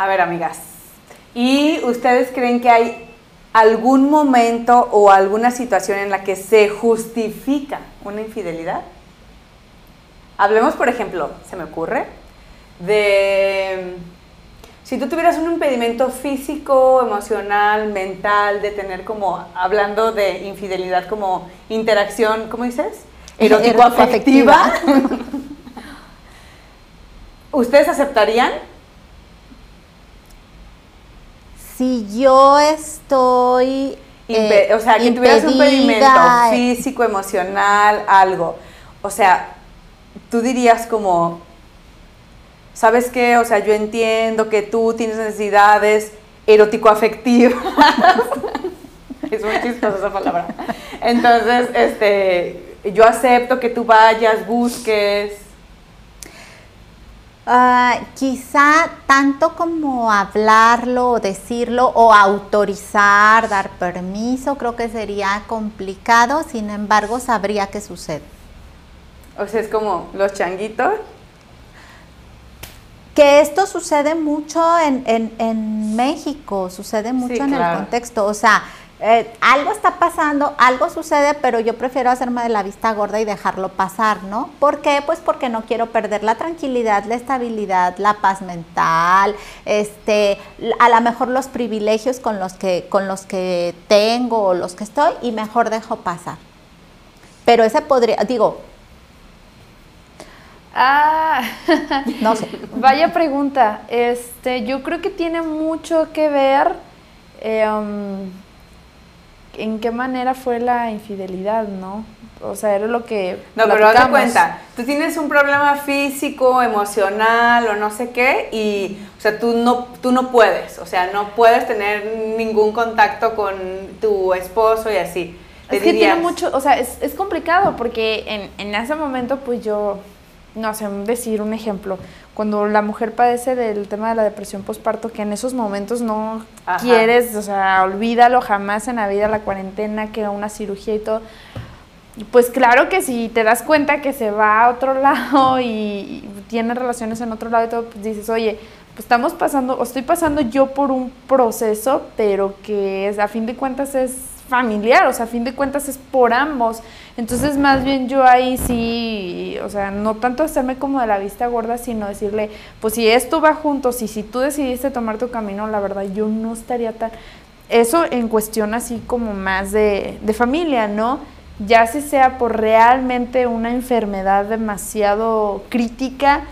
A ver, amigas, ¿y ustedes creen que hay algún momento o alguna situación en la que se justifica una infidelidad? Hablemos, por ejemplo, se me ocurre, de si tú tuvieras un impedimento físico, emocional, mental, de tener como, hablando de infidelidad como interacción, ¿cómo dices? Erótico-afectiva. ¿Ustedes aceptarían? Si yo estoy... Eh, o sea, que tuvieras un impedimento físico, emocional, algo. O sea, tú dirías como, ¿sabes qué? O sea, yo entiendo que tú tienes necesidades erótico-afectivas. es muy chistosa esa palabra. Entonces, este, yo acepto que tú vayas, busques. Ah, quizá tanto como hablarlo o decirlo o autorizar, dar permiso, creo que sería complicado, sin embargo sabría qué sucede. O sea, es como los changuitos que esto sucede mucho en, México, sucede mucho en el contexto, o sea, eh, algo está pasando, algo sucede, pero yo prefiero hacerme de la vista gorda y dejarlo pasar, ¿no? ¿Por qué? Pues porque no quiero perder la tranquilidad, la estabilidad, la paz mental, este, a lo mejor los privilegios con los que, con los que tengo o los que estoy, y mejor dejo pasar. Pero ese podría, digo, Ah, no sé. Vaya pregunta. Este, yo creo que tiene mucho que ver em, en qué manera fue la infidelidad, ¿no? O sea, era lo que. No, pero haz cuenta. Tú tienes un problema físico, emocional o no sé qué, y, o sea, tú no, tú no puedes. O sea, no puedes tener ningún contacto con tu esposo y así. Es que tiene mucho. O sea, es, es complicado porque en, en ese momento, pues yo no sé, decir un ejemplo, cuando la mujer padece del tema de la depresión postparto, que en esos momentos no quieres, o sea, olvídalo jamás en la vida, la cuarentena, que una cirugía y todo. Pues claro que si te das cuenta que se va a otro lado y, tiene relaciones en otro lado y todo, pues dices, oye, pues estamos pasando, o estoy pasando yo por un proceso, pero que es, a fin de cuentas es familiar, o sea, a fin de cuentas es por ambos. Entonces, más bien yo ahí sí, o sea, no tanto hacerme como de la vista gorda, sino decirle, pues si esto va juntos y si tú decidiste tomar tu camino, la verdad, yo no estaría tan... Eso en cuestión así como más de, de familia, ¿no? Ya si sea por realmente una enfermedad demasiado crítica,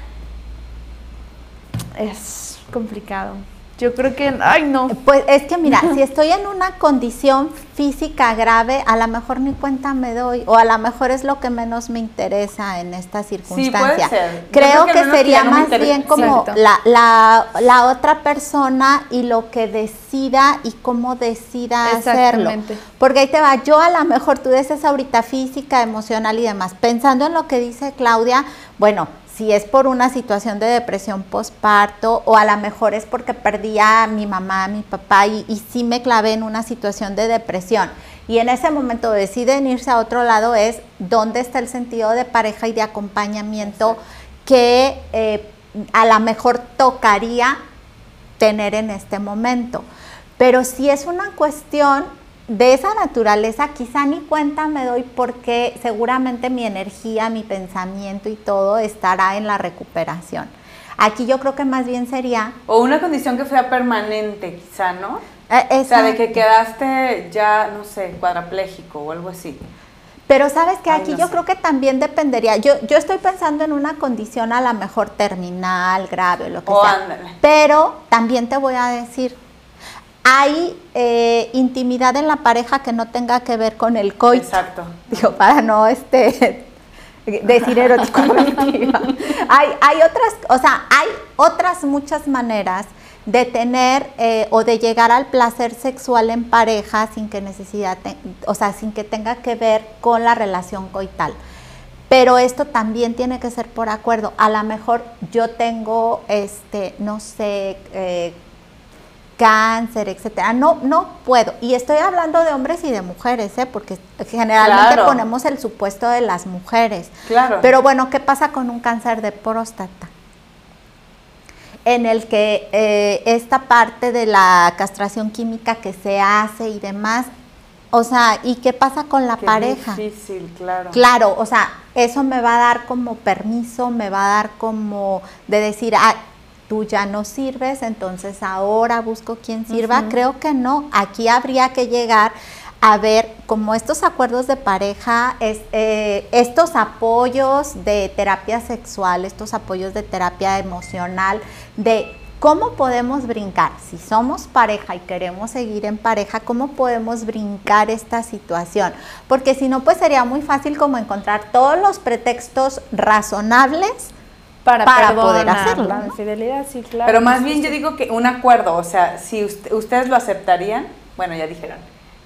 es complicado. Yo creo que, ay no. Pues es que mira, si estoy en una condición física grave, a lo mejor ni cuenta me doy, o a lo mejor es lo que menos me interesa en esta circunstancia. Creo, que, sería más bien como la, la, la, otra persona y lo que decida y cómo decida hacerlo. Porque ahí te va, yo a lo mejor tú dices ahorita física, emocional y demás, pensando en lo que dice Claudia, bueno, si es por una situación de depresión postparto o a lo mejor es porque perdí a mi mamá, a mi papá y, y sí me clavé en una situación de depresión y en ese momento deciden irse a otro lado es dónde está el sentido de pareja y de acompañamiento que eh, a lo mejor tocaría tener en este momento. Pero si es una cuestión de esa naturaleza quizá ni cuenta me doy porque seguramente mi energía, mi pensamiento y todo estará en la recuperación. Aquí yo creo que más bien sería... O una condición que sea permanente, quizá, ¿no? Eh, o sea, de que quedaste ya, no sé, cuadrapléjico o algo así. Pero sabes que aquí yo creo que también dependería. Yo, yo estoy pensando en una condición a lo mejor terminal, grave lo que sea. Pero también te voy a decir, hay eh, intimidad en la pareja que no tenga que ver con el coito. Exacto. Digo, para no este decir erótico hay, hay otras, o sea, hay otras muchas maneras de tener eh, o de llegar al placer sexual en pareja sin que necesidad, o sea, sin que tenga que ver con la relación coital. Pero esto también tiene que ser por acuerdo. A lo mejor yo tengo, este, no sé, eh, cáncer, etcétera. No, no puedo. Y estoy hablando de hombres y de mujeres, ¿eh? porque generalmente ponemos el supuesto de las mujeres. Claro. Pero bueno, ¿qué pasa con un cáncer de próstata? en el que eh, esta parte de la castración química que se hace y demás, o sea, ¿y qué pasa con la pareja? Difícil, claro. Claro, o sea, eso me va a dar como permiso, me va a dar como de decir, ah, tú ya no sirves, entonces ahora busco quien sirva. Creo que no, aquí habría que llegar a ver como estos acuerdos de pareja, es, eh, estos apoyos de terapia sexual, estos apoyos de terapia emocional, de cómo podemos brincar, si somos pareja y queremos seguir en pareja, cómo podemos brincar esta situación, porque si no, pues sería muy fácil como encontrar todos los pretextos razonables para, poder hacerlo. La infidelidad, sí, claro. Pero más bien yo digo que un acuerdo, o sea, si ustedes lo aceptarían, bueno, ya dijeron,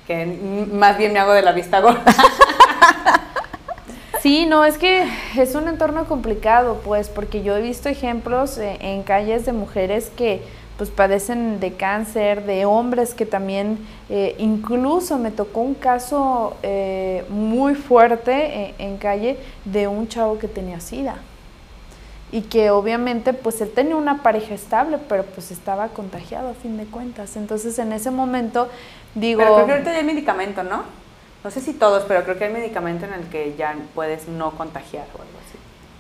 que más bien me hago de la vista gorda. Sí, no, es que es un entorno complicado, pues, porque yo he visto ejemplos eh, en calles de mujeres que pues padecen de cáncer, de hombres que también, eh, incluso me tocó un caso eh, muy fuerte en calle de un chavo que tenía sida y que obviamente pues él tenía una pareja estable, pero pues estaba contagiado a fin de cuentas. Entonces en ese momento digo... Pero creo que ahorita ya hay medicamento, ¿no? No sé si todos, pero creo que hay medicamento en el que ya puedes no contagiar o algo.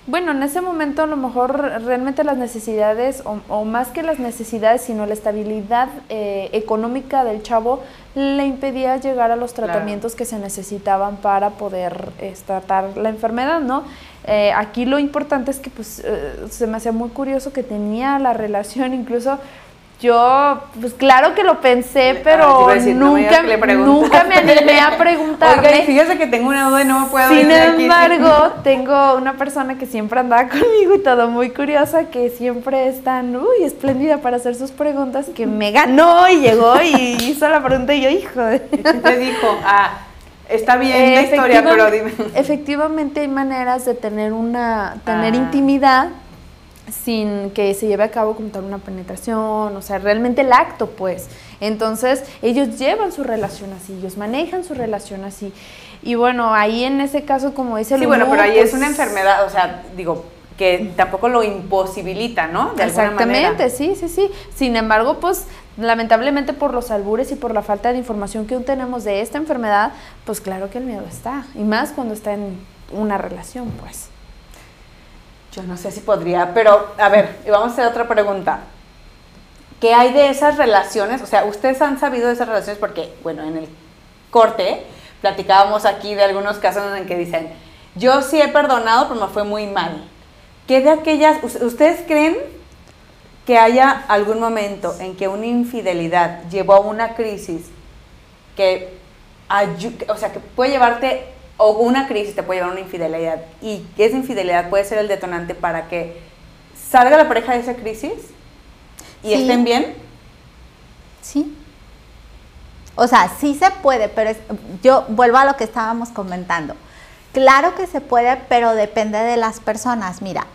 Bueno, en ese momento a lo mejor realmente las necesidades, o, más que las necesidades, sino la estabilidad eh, económica del chavo le impedía llegar a los tratamientos que se necesitaban para poder eh, tratar la enfermedad, ¿no? Eh, aquí lo importante es que pues se me hacía muy curioso que tenía la relación incluso yo, pues claro que lo pensé, pero nunca, nunca me animé a preguntarle. Oiga, fíjese que tengo una duda y no me puedo Sin embargo, tengo una persona que siempre andaba conmigo y todo muy curiosa, que siempre es tan, uy, espléndida para hacer sus preguntas, que me ganó y llegó y hizo la pregunta y yo, hijo. De... te dijo, ah, está bien la historia, pero dime. Efectivamente hay maneras de tener una, tener ah. intimidad sin que se lleve a cabo como tal una penetración, o sea, realmente el acto, pues. Entonces, ellos llevan su relación así, ellos manejan su relación así. Y bueno, ahí en ese caso, como dice Sí, bueno, pero ahí es una enfermedad, o sea, digo, que tampoco lo imposibilita, ¿no? De Exactamente, sí, sí, sí. Sin embargo, pues lamentablemente por los albures y por la falta de información que aún tenemos de esta enfermedad, pues claro que el miedo está. Y más cuando está en una relación, pues. Yo no sé si podría, pero a ver, vamos a hacer otra pregunta. ¿Qué hay de esas relaciones? O sea, ustedes han sabido de esas relaciones porque, bueno, en el corte platicábamos aquí de algunos casos en que dicen, yo sí he perdonado, pero me fue muy mal. ¿Qué de aquellas, ustedes creen que haya algún momento en que una infidelidad llevó a una crisis que, o sea, que puede llevarte o una crisis te puede llevar a una infidelidad y esa infidelidad puede ser el detonante para que salga la pareja de esa crisis y estén bien. Sí. O sea, sí se puede, pero yo vuelvo a lo que estábamos comentando. Claro que se puede, pero depende de las personas. Mira,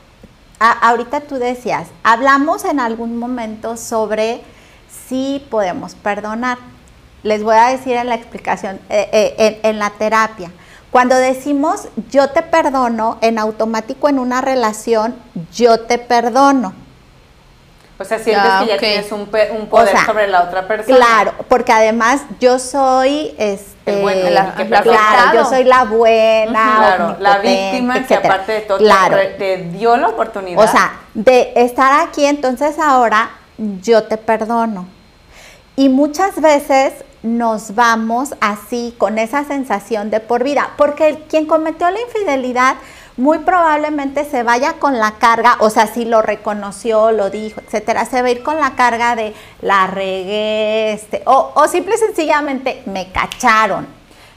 ahorita tú decías, hablamos en algún momento sobre si podemos perdonar. Les voy a decir en la explicación, eh, eh, en la terapia. Cuando decimos yo te perdono, en automático en una relación, yo te perdono. O sea, sientes que ya tienes un, poder sobre la otra persona. Claro, porque además yo soy este la, claro, yo soy la buena, claro, la víctima que aparte de todo te, dio la oportunidad. O sea, de estar aquí, entonces ahora yo te perdono. Y muchas veces nos vamos así con esa sensación de por vida, porque quien cometió la infidelidad muy probablemente se vaya con la carga, o sea, si lo reconoció, lo dijo, etcétera, se va a ir con la carga de la regué, este, o, o simple y sencillamente me cacharon.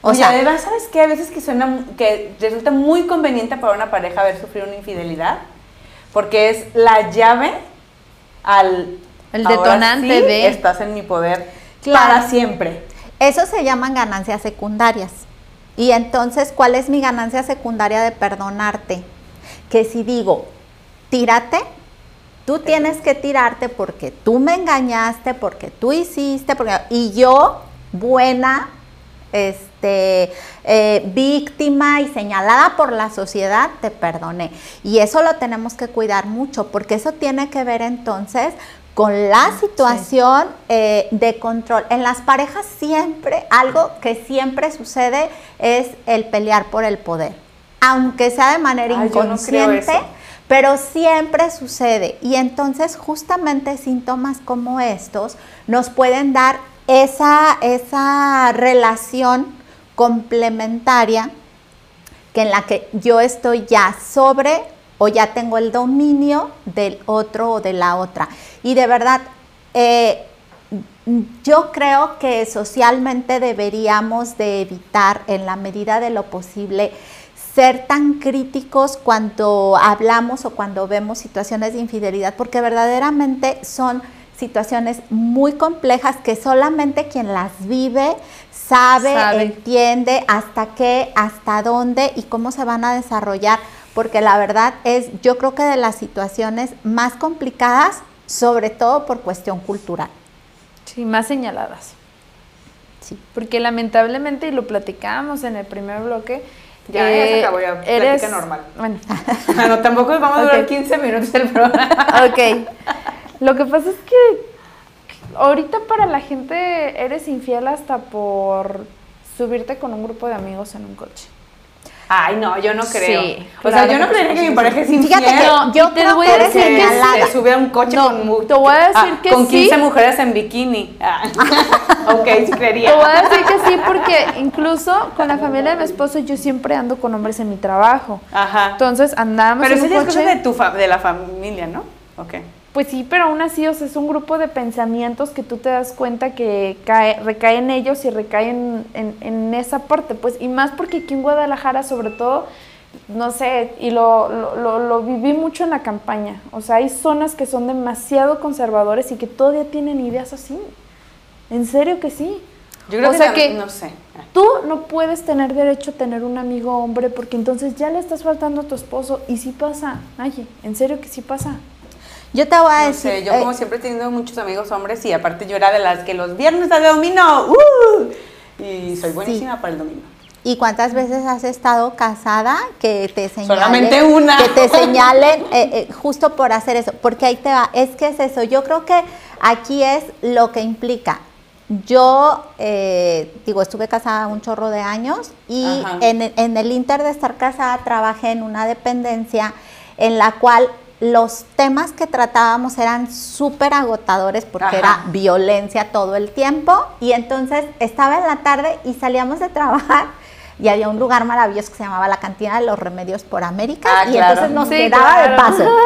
O sea, además, ¿sabes qué? A veces que suena, que resulta muy conveniente para una pareja haber sufrido una infidelidad, porque es la llave al... El detonante de... Estás en mi poder para siempre. Eso se llaman ganancias secundarias. Y entonces, ¿cuál es mi ganancia secundaria de perdonarte? Que si digo, tírate, tú tienes que tirarte porque tú me engañaste, porque tú hiciste, porque, y yo, buena, este, eh, víctima y señalada por la sociedad, te perdoné. Y eso lo tenemos que cuidar mucho, porque eso tiene que ver entonces con la situación eh, de control. En las parejas siempre, algo que siempre sucede es el pelear por el poder, aunque sea de manera inconsciente. pero siempre sucede. Y entonces justamente síntomas como estos nos pueden dar esa, esa relación complementaria que en la que yo estoy ya sobre o ya tengo el dominio del otro o de la otra. Y de verdad, eh, yo creo que socialmente deberíamos de evitar en la medida de lo posible ser tan críticos cuando hablamos o cuando vemos situaciones de infidelidad, porque verdaderamente son situaciones muy complejas que solamente quien las vive sabe, entiende hasta qué, hasta dónde y cómo se van a desarrollar, porque la verdad es, yo creo que de las situaciones más complicadas, sobre todo por cuestión cultural. Sí, más señaladas. Sí. Porque lamentablemente, y lo platicábamos en el primer bloque, ya, ya se acabó, ya eres... normal. Bueno. no, tampoco vamos a durar 15 minutos el programa. ok. Lo que pasa es que ahorita para la gente eres infiel hasta por subirte con un grupo de amigos en un coche. Ay, no, yo no creo. Sí, o sea, yo no creo que mi pareja es infiel. Fíjate que yo te voy a decir que se sube a un coche con, te voy a decir ah, que con 15 mujeres en bikini. Ah. ok, sí creería. Te voy a decir que sí porque incluso con la familia de mi esposo yo siempre ando con hombres en mi trabajo. Ajá. Entonces andamos Pero en un coche. Pero es de tu de la familia, ¿no? Ok. Pues sí, pero aún así, o sea, es un grupo de pensamientos que tú te das cuenta que cae, recaen en ellos y recaen en, esa parte, pues, y más porque aquí en Guadalajara, sobre todo, no sé, y lo, lo, lo, viví mucho en la campaña, o sea, hay zonas que son demasiado conservadores y que todavía tienen ideas así. En serio que sí. Yo creo que, que, no sé. Tú no puedes tener derecho a tener un amigo hombre porque entonces ya le estás faltando a tu esposo y sí pasa, ay, en serio que sí pasa. Yo te voy a decir. yo, como eh, siempre, he tenido muchos amigos hombres y aparte yo era de las que los viernes de dominó. ¡uh! Y soy buenísima para el domingo. ¿Y cuántas veces has estado casada que te señalen? Solamente una. Que te señalen eh, eh, justo por hacer eso. Porque ahí te va. Es que es eso. Yo creo que aquí es lo que implica. Yo, digo, estuve casada un chorro de años y en, en el inter de estar casada trabajé en una dependencia en la cual los temas que tratábamos eran súper agotadores porque era violencia todo el tiempo. Y entonces estaba en la tarde y salíamos de trabajar y había un lugar maravilloso que se llamaba la Cantina de los Remedios por América. Ah, y entonces nos quedaba de paso.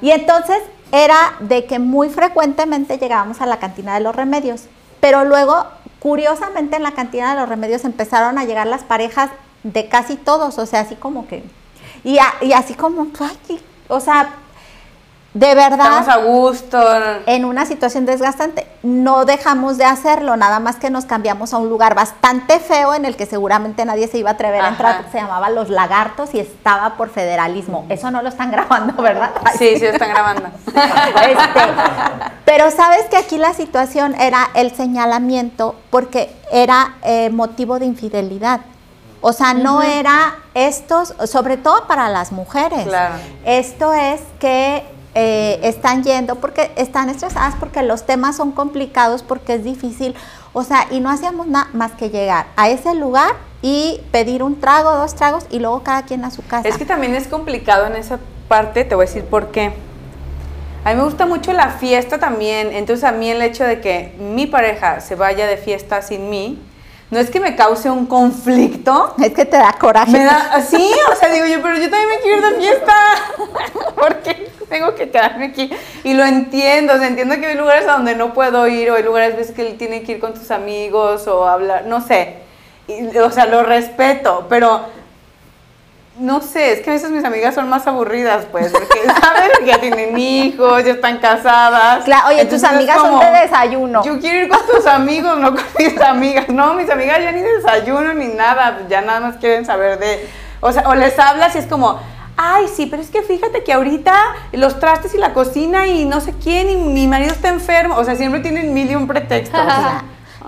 Y entonces era de que muy frecuentemente llegábamos a la Cantina de los Remedios, pero luego curiosamente en la Cantina de los Remedios empezaron a llegar las parejas de casi todos, o sea, así como que y, y así como, ay, o sea, de verdad. Estamos a gusto. En una situación desgastante. No dejamos de hacerlo, nada más que nos cambiamos a un lugar bastante feo en el que seguramente nadie se iba a atrever a entrar, se llamaba Los Lagartos y estaba por federalismo. Eso no lo están grabando, ¿verdad? sí, sí, lo están grabando. Este, pero sabes que aquí la situación era el señalamiento porque era eh, motivo de infidelidad. O sea, no era estos, sobre todo para las mujeres. Claro. Esto es que eh, están yendo porque están estresadas, porque los temas son complicados, porque es difícil. O sea, y no hacíamos nada más que llegar a ese lugar y pedir un trago, dos tragos y luego cada quien a su casa. Es que también es complicado en esa parte, te voy a decir por qué. A mí me gusta mucho la fiesta también, entonces a mí el hecho de que mi pareja se vaya de fiesta sin mí, no es que me cause un conflicto. Es que te da coraje. Me da, sí, o sea, digo yo, pero yo también me quiero ir de fiesta. Porque tengo que quedarme aquí. Y lo entiendo, o sea, entiendo que hay lugares a donde no puedo ir, o hay lugares veces que él tiene que ir con tus amigos, o hablar, no sé. o sea, lo respeto, pero no sé, es que a veces mis amigas son más aburridas, pues, porque sabes que ya tienen hijos, ya están casadas. Claro, oye, tus amigas son de desayuno. Yo quiero ir con tus amigos, no con mis amigas. No, mis amigas ya ni desayuno ni nada, ya nada más quieren saber de. O sea, o les hablas y es como, ay, sí, pero es que fíjate que ahorita los trastes y la cocina y no sé quién, y mi marido está enfermo. O sea, siempre tienen mil y un pretexto.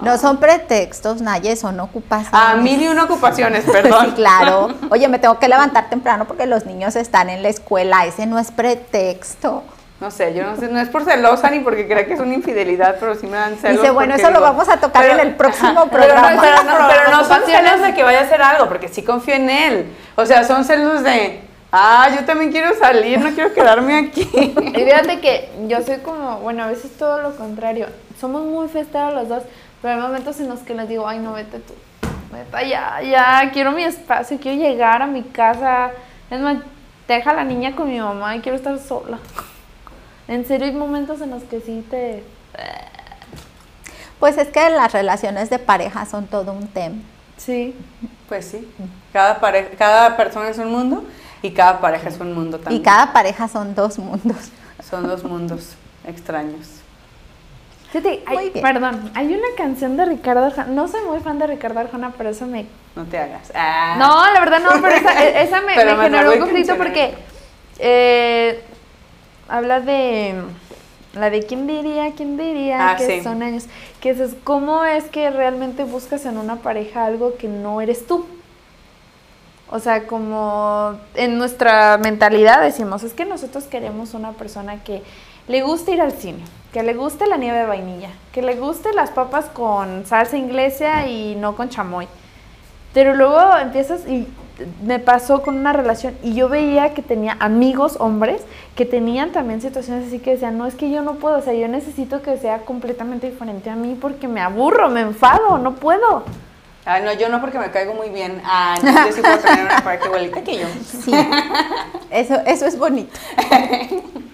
No son pretextos, Naye, son ocupaciones. Ah, mil y una ocupaciones, perdón. sí, claro. Oye, me tengo que levantar temprano porque los niños están en la escuela. Ese no es pretexto. No sé, yo no sé, no es por celosa ni porque crea que es una infidelidad, pero sí me dan celos. Dice, bueno, eso lo vamos a tocar en el próximo programa. Pero no, pero no son celos de que vaya a hacer algo, porque sí confío en él. O sea, son celos de, ah, yo también quiero salir, no quiero quedarme aquí. Y fíjate que yo soy como, bueno, a veces todo lo contrario. Somos muy festeros los dos, pero hay momentos en los que les digo, ay, no, vete tú. Vete ya, ya, quiero mi espacio, quiero llegar a mi casa. Es más, deja a la niña con mi mamá y quiero estar sola. En serio hay momentos en los que sí te... Pues es que las relaciones de pareja son todo un tema. Sí. Pues sí. Cada, cada persona es un mundo y cada pareja es un mundo también. Y cada pareja son dos mundos. Son dos mundos extraños. Perdón, hay una canción de Ricardo Arjona, no soy muy fan de Ricardo Arjona, pero eso me... No te hagas. Ah. No, la verdad no, pero esa, me, generó un conflicto porque eh, habla de la de quién diría, quién diría ah, que son años. Que es cómo es que realmente buscas en una pareja algo que no eres tú. O sea, como en nuestra mentalidad decimos, es que nosotros queremos una persona que le guste ir al cine, que le guste la nieve de vainilla, que le guste las papas con salsa inglesa y no con chamoy. Pero luego empiezas y me pasó con una relación y yo veía que tenía amigos hombres que tenían también situaciones así que decían, no es que yo no puedo, o sea, yo necesito que sea completamente diferente a mí porque me aburro, me enfado, no puedo. Ah, no, yo no porque me caigo muy bien. Ah, no, yo sí puedo tener una pareja igualita que yo. Sí, eso, eso es bonito.